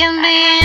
can be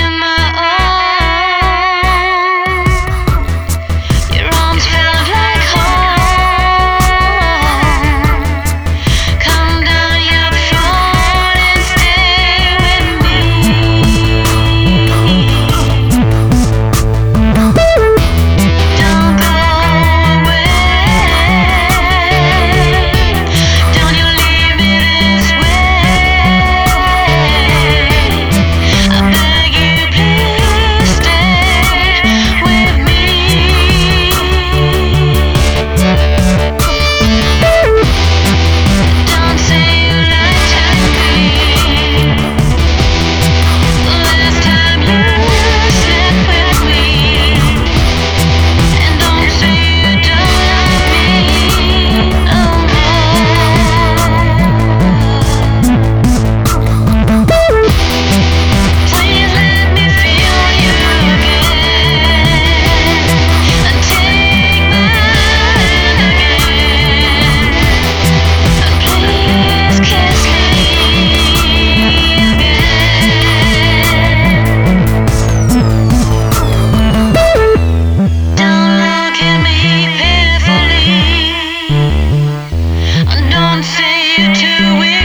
to win.